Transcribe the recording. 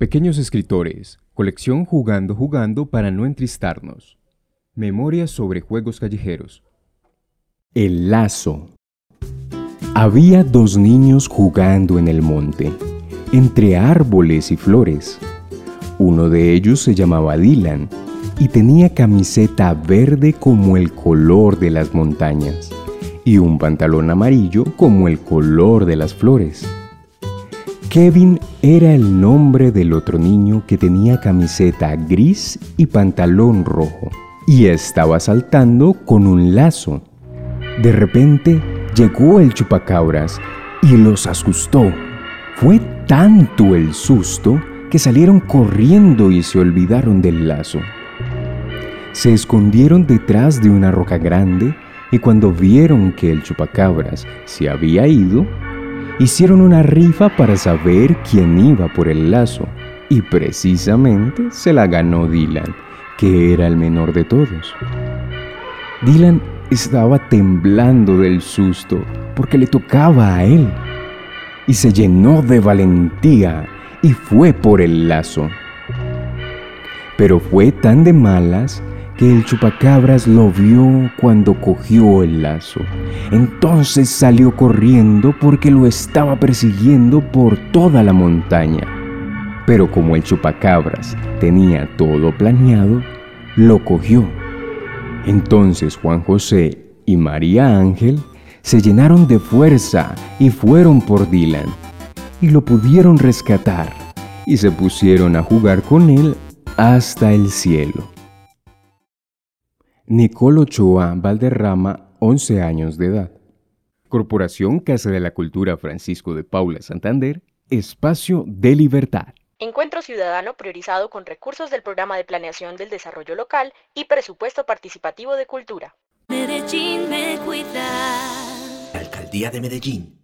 Pequeños escritores, colección Jugando Jugando para no entristarnos. Memorias sobre juegos callejeros. El lazo. Había dos niños jugando en el monte, entre árboles y flores. Uno de ellos se llamaba Dylan y tenía camiseta verde como el color de las montañas y un pantalón amarillo como el color de las flores. Kevin era el nombre del otro niño que tenía camiseta gris y pantalón rojo y estaba saltando con un lazo. De repente llegó el chupacabras y los asustó. Fue tanto el susto que salieron corriendo y se olvidaron del lazo. Se escondieron detrás de una roca grande y cuando vieron que el chupacabras se había ido, hicieron una rifa para saber quién iba por el lazo y precisamente se la ganó Dylan, que era el menor de todos. Dylan estaba temblando del susto porque le tocaba a él y se llenó de valentía y fue por el lazo. Pero fue tan de malas que el chupacabras lo vio cuando cogió el lazo. Entonces salió corriendo porque lo estaba persiguiendo por toda la montaña. Pero como el chupacabras tenía todo planeado, lo cogió. Entonces Juan José y María Ángel se llenaron de fuerza y fueron por Dylan y lo pudieron rescatar y se pusieron a jugar con él hasta el cielo. Nicole Ochoa Valderrama, 11 años de edad. Corporación Casa de la Cultura Francisco de Paula Santander, Espacio de Libertad. Encuentro ciudadano priorizado con recursos del Programa de Planeación del Desarrollo Local y Presupuesto Participativo de Cultura. Medellín me cuida. Alcaldía de Medellín.